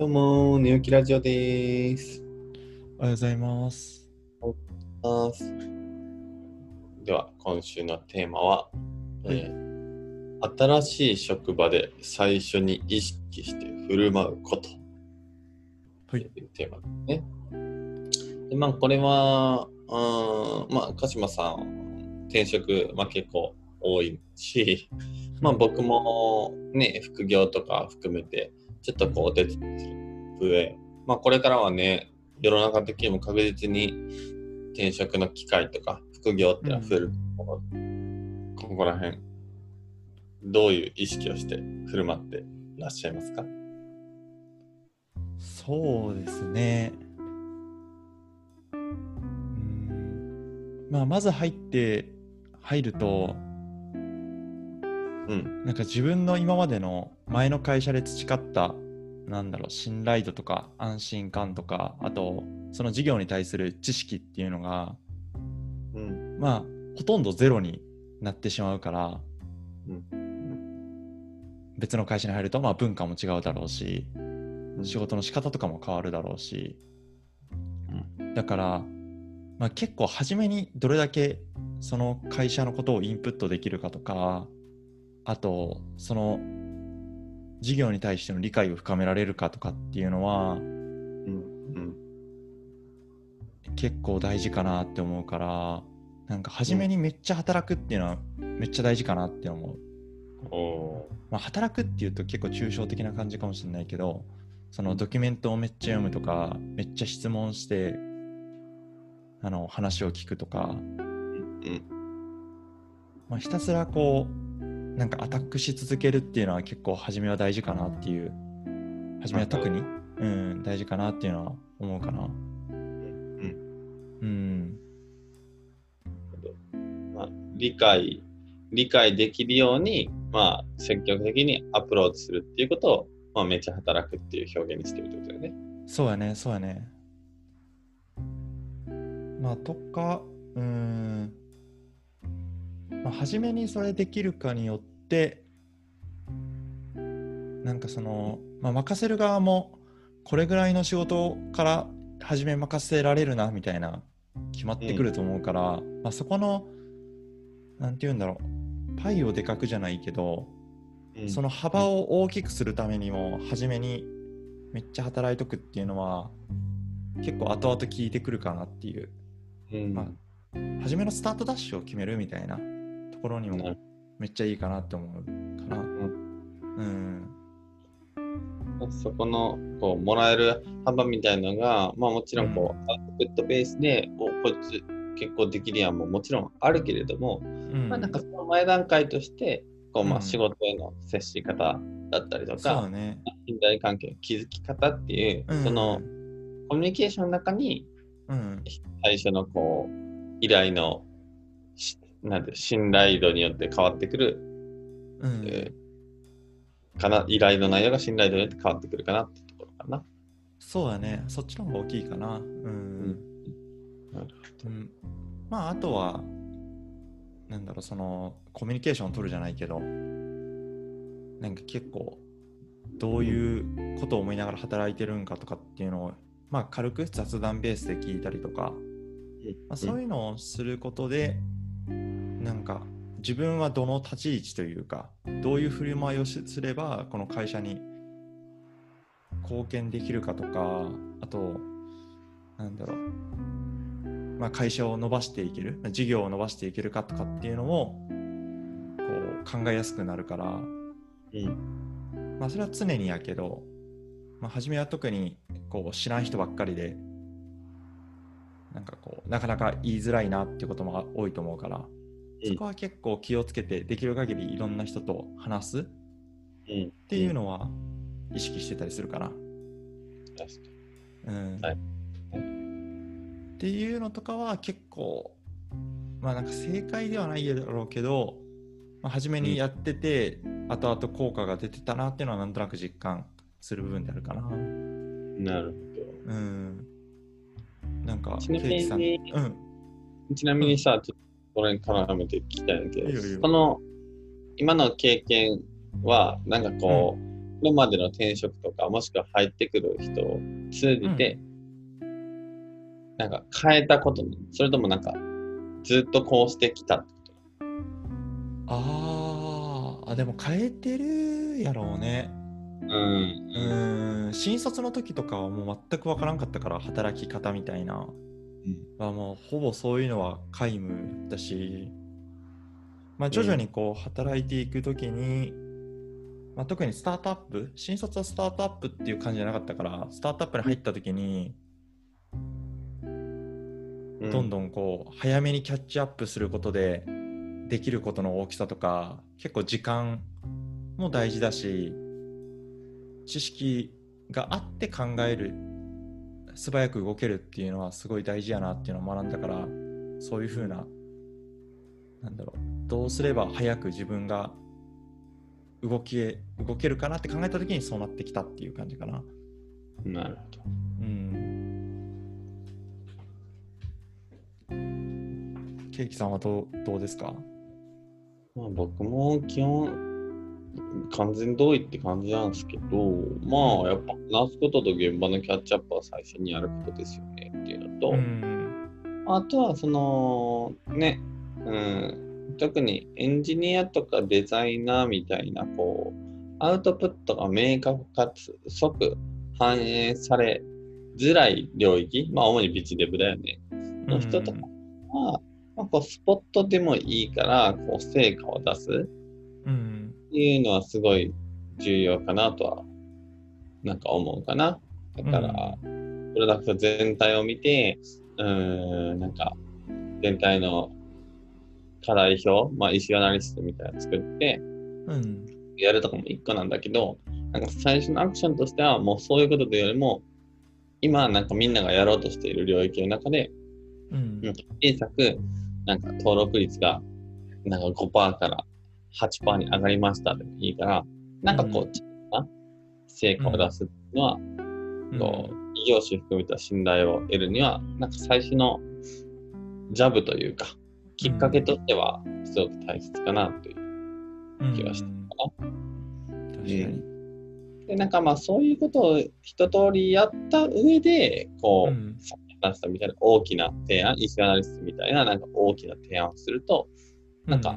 どうも、寝起きラジオです。おはようございます。ますでは、今週のテーマは、えー新しい職場で最初に意識して振る舞うこととはいいうテーマですね。でまあ、これは、うーんまあ、鹿島さん、転職、まあ、結構多いし、まあ、僕もね、副業とか含めて、ちょっとこう、お手伝いする上、まあ、これからはね、世の中的にも確実に転職の機会とか、副業ってのは増えるう、ここら辺、どういう意識をして振る舞っていらっしゃいますか？そうですね。うーん。まあ、まず入って、入ると、うん、なんか自分の今までの前の会社で培った、なんだろう、信頼度とか安心感とか、あと、その事業に対する知識っていうのが、うん、まあ、ほとんどゼロになってしまうから、うん、別の会社に入ると、まあ、文化も違うだろうし、うん。仕事の仕方とかも変わるだろうし、うだから、まあ、結構初めにどれだけその会社のことをインプットできるかとかあとその事業に対しての理解を深められるかとかっていうのはうん、うん、結構大事かなって思うからなんか初めにめっちゃ働くっていうのはめっちゃ大事かなって思う、おまあ、働くっていうと結構抽象的な感じかもしれないけどそのドキュメントをめっちゃ読むとかめっちゃ質問してあの話を聞くとか、まあ、ひたすらこうなんかアタックし続けるっていうのは結構初めは大事かなっていう初めは特に、う。ん、大事かなっていうのは思うかな。うん、うん。まあ、理解、理解できるように、まあ、積極的にアプローチするっていうことを、まあ、めっちゃ働くっていう表現にしてるってことだよね。そうやねそうやね。まあとかうんまあ初めにそれできるかによってなんかその、まあ、任せる側もこれぐらいの仕事から初め任せられるなみたいな決まってくると思うから、まあ、そこのなんて言うんだろうパイをでかくじゃないけど、うん。その幅を大きくするためにも初めにめっちゃ働いとくっていうのは結構後々効いてくるかなっていう、うん。まあ、初めのスタートダッシュを決めるみたいな。ところにもめっちゃいいかなって思うかな。うん。そこのこうもらえる幅みたいのが、まあ、もちろんこう、アウトプットベースでおこいつ結構できるやんももちろんあるけれども、うんまあ、なんかその前段階としてこう、まあ、うん仕事への接し方だったりとか、そうだね。信頼関係の築き方っていう、うんそのコミュニケーションの中にうん。最初のこう依頼のしなんて信頼度によって変わってくる、うん。えーかな依頼の内容が信頼度によって変わってくるかなってところかな。そうだね。そっちの方が大きいかな。うん。なるうん、まあ、あとは、なんだろう、その、コミュニケーションを取るじゃないけど、なんか結構、どういうことを思いながら働いてるんかとかっていうのを、まあ、軽く雑談ベースで聞いたりとか、まあ、そういうのをすることで、なんか自分はどの立ち位置というかどういう振る舞いをしすればこの会社に貢献できるかとかあとなんだろう、まあ、会社を伸ばしていける事業を伸ばしていけるかとかっていうのをこう考えやすくなるから、うん。まあ、それは常にやけど、まあ、初めは特にこう知らん人ばっかりでなんかこうなかなか言いづらいなっていうことも多いと思うから、うんそこは結構気をつけてできる限りいろんな人と話すっうんていうのは意識してたりするかな。うんはいっていうのとかは結構まあなんか正解ではないだろうけど、まあ、初めにやってて、後々効果が出てたなっていうのはなんとなく実感する部分であるかな。になるほうん。なんか、ちなさんうん。ど。ちなみにさ、ちょっとこれに絡めて聞きたいんだけど、いいよいいよその今の経験は、なんかこう、れまでの転職とか、もしくは入ってくる人を通じて、なんか変えたことに、それともなんか、ずっとこうしてきたってこと？あーあ、でも変えてるやろうね。うん。うーん、新卒の時とかはもう全くわからんかったから、働き方みたいな。まあもうほぼそういうのは皆無だし、まあ、徐々にこう働いていく時に、まあ、特にスタートアップ新卒はスタートアップっていう感じじゃなかったからスタートアップに入った時にうん。どんどんこう早めにキャッチアップすることでできることの大きさとか結構時間も大事だし知識があって考える素早く動けるっていうのはすごい大事やなっていうのを学んだからそういう風ななんだろうどうすれば早く自分が動け動けるかなって考えた時にそうなってきたっていう感じかな。なるほど。うん。ケーキさんはどうどうですか？まあ、僕も基本、完全同意って感じなんですけど、まあ、やっぱ話すことと現場のキャッチアップは最初にやることですよねっていうのと、うん。あとはその、ね、うん、特にエンジニアとかデザイナーみたいな、こう、アウトプットが明確かつ即反映されづらい領域、まあ、主にビチデブだよね、の人とかは、まあ、こうスポットでもいいから、こう、成果を出す。うん。っていうのはすごい重要かなとは、なんか思うかな。だから、プロダクト全体を見て、うーん、なんか、全体の課題表、まあ、イシュアナリストみたいなの作って、うん。やるとかも一個なんだけど、なんか最初のアクションとしては、もうそういうことというよりも、今、なんかみんながやろうとしている領域の中で、うん小さく、なんか登録率が、なんか5%から8%に上がりましたでもいいから、なんかこうう、ちっちゃな成果を出すのは、こう、異業種含めた信頼を得るには、なんか最初のジャブというか、きっかけとしては、すごく大切かなといううん。気がしたうん。かな。確かに。で、なん。かまあそういうことを一通りやった上で、こう、うん。さっき話したみたいな大きな提案、イシュアナリストみたいななん。か大きな提案をすると、なん。か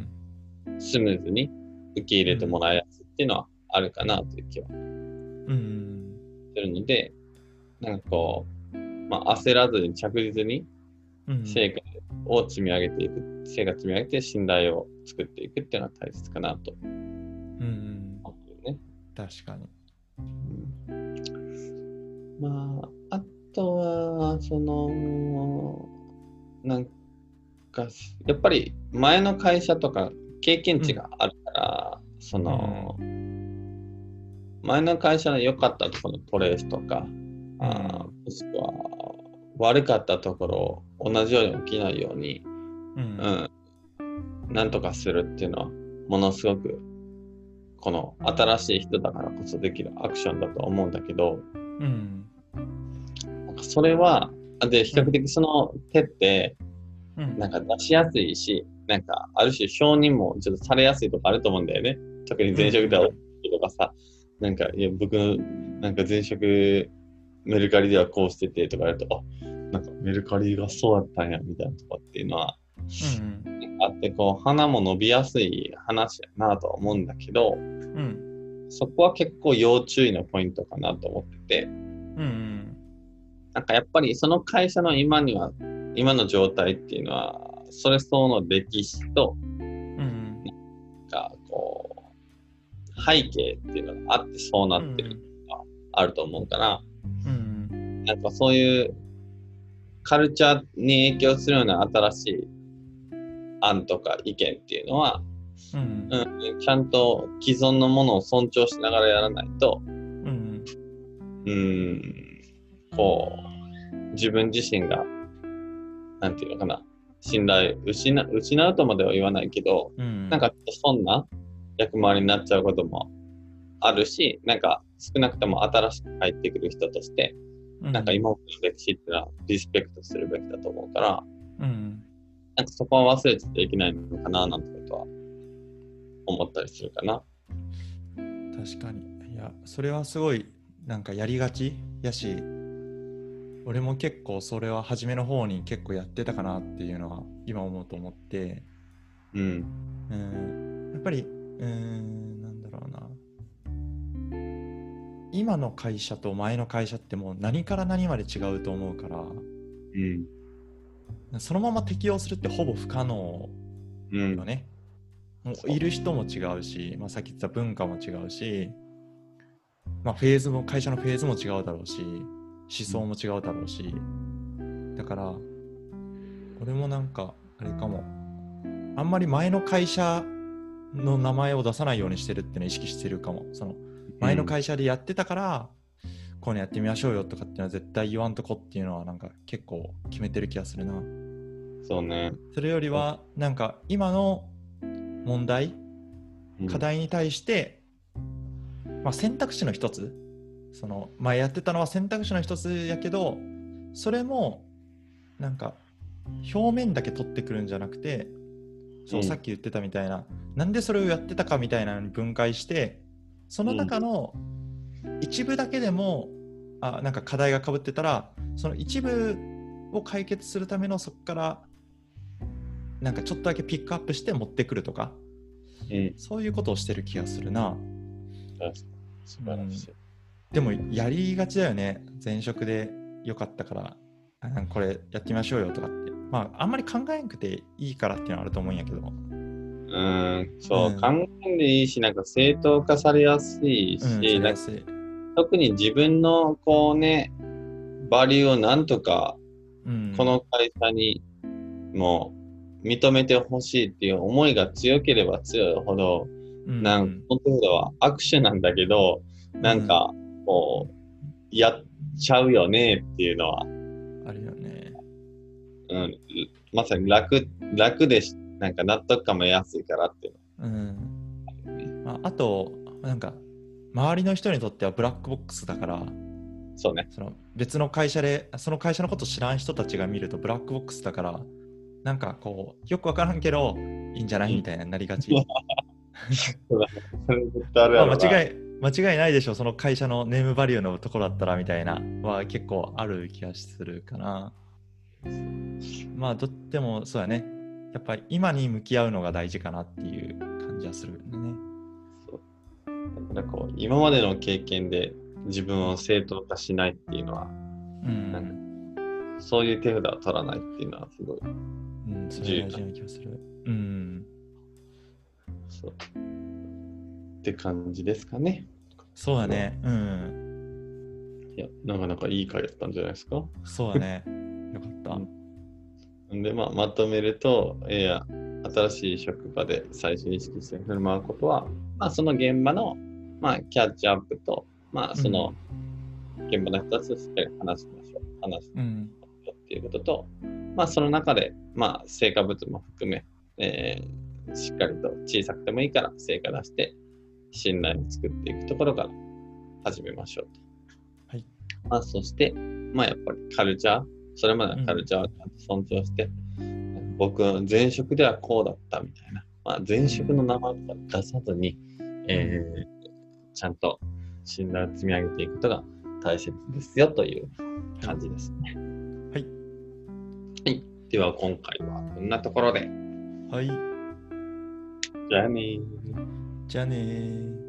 スムーズに受け入れてもらいやすいっていうのはあるかなという気はうん。するので、なんかこう、まあ焦らずに着実にうん。成果を積み上げていく、成果積み上げて信頼を作っていくっていうのは大切かなとうん。思うよね。確かに。まあ、あとは、その、なんか、やっぱり前の会社とか経験値があるから、その、前の会社の良かったところのトレースとか、あーもしくは悪かったところを同じように起きないように、うんうん、なんとかするっていうのは、ものすごく、この新しい人だからこそできるアクションだと思うんだけど、うん。なんかそれは、あで、比較的その手って、うん。なんか出しやすいし、なんかある種承認もちょっとされやすいとかあると思うんだよね。特に前職ではとかさ、なんか、いや、僕の、なんか前職、メルカリではこうしててとか言うと、あ、なんかメルカリがそうだったんや、みたいなとかっていうのは、うん。あって、こう、花も伸びやすい話やなとは思うんだけど、うん。そこは結構要注意のポイントかなと思ってて、うん。なんかやっぱりその会社の今には、今の状態っていうのは、それ相応の歴史と、うん。か、こう、背景っていうのがあってそうなってるのがあると思うから、うん。なんかそういうカルチャーに影響するような新しい案とか意見っていうのは、うん。うん、ちゃんと既存のものを尊重しながらやらないと、うん。うん、こう、自分自身が、なんていうのかな、信頼失、失うとまでは言わないけど、うん。なんかそんな役回りになっちゃうこともあるし、なんか少なくとも新しく入ってくる人として、なんか今までの歴史っていうのはリスペクトするべきだと思うから、うん。なんかそこは忘れちゃいけないのかななんてことは思ったりするかな。確かに。いいや、それはすごい、なんかやりがちやし、俺も結構それは初めの方に結構やってたかなっていうのは今思うと思って、うん。うん、やっぱり、うん、なんだろうな。今の会社と前の会社ってもう何から何まで違うと思うから、うん。そのまま適用するってほぼ不可能うんよ。ね。もうそういる人も違うし、まあ、さっき言った文化も違うし、まあ、フェーズも会社のフェーズも違うだろうし思想も違うだろうし、だから俺もなんかあれかもあんまり前の会社の名前を出さないようにしてるっていうのを意識してるかもその前の会社でやってたから、こういうのやってみましょうよとかっていうのは絶対言わんとこっていうのはなんか結構決めてる気がするな。そうね。それよりはなんか今の問題うん課題に対して、まあ、選択肢の一つその前やってたのは選択肢の一つやけどそれもなんか表面だけ取ってくるんじゃなくてそう、うんさっき言ってたみたいななんでそれをやってたかみたいなのに分解してその中の一部だけでも、あなんか課題がかぶってたらその一部を解決するためのそこからなんかちょっとだけピックアップして持ってくるとかうん。そういうことをしてる気がするな。素晴らしい。でもやりがちだよね。前職でよかったから、これやってみましょうよとかって。まあ、あんまり考えなくていいからっていうのはあると思うんやけど。うん。そう、うん考えでいいし、なんか正当化されやすいし、うん。特に自分のこうね、バリューをなんとかうん、この会社にもう認めてほしいっていう思いが強ければ強いほど、うん、なんか、本当は握手なんだけど、なんか、こう、やっちゃうよねっていうのは、あるよね。うん、まさに楽、楽でし、なんか納得感も得やすいからっていううん。まあ、あと、なんか、周りの人にとってはブラックボックスだから、の。そうね。その別の会社で、その会社のこと知らん人たちが見るとブラックボックスだから、なんかこう、よくわからんけど、いいんじゃないうんみたいになりがち。あ、間違い間違いないでしょ、その会社のネームバリューのところだったらみたいなは結構ある気がするかな。まあ、どってもそうやね。やっぱり今に向き合うのが大事かなっていう感じはするよね。そうだからこう、今までの経験で自分を正当化しないっていうのは、うん。なんそういう手札を取らないっていうのはすごい、うん、それが大事な気がする。うん。そう。って感じですかね。そうだね。うん。いや、なかなかいい回だったんじゃないですか？そうだね。よかった。んで、まあ、まとめると、いや、新しい職場で最初に意識して振る舞うことは、まあ、その現場の、まあ、キャッチアップと、まあ、その現場の人たちとしっかり話しましょう。話しうん。ましょうっていうことと、まあ、その中で、まあ、成果物も含め、えーしっかりと小さくてもいいから成果出して、信頼を作っていくところから始めましょうと。はい。まあ、そして、まあ、やっぱりカルチャー、それまでのカルチャーをちゃんと尊重して、僕の前職ではこうだったみたいな、まあ、前職の名前とか出さずに、えーちゃんと信頼を積み上げていくことが大切ですよという感じですね。はい。はい。では今回はこんなところで。はい。じゃあねー。じゃあねー。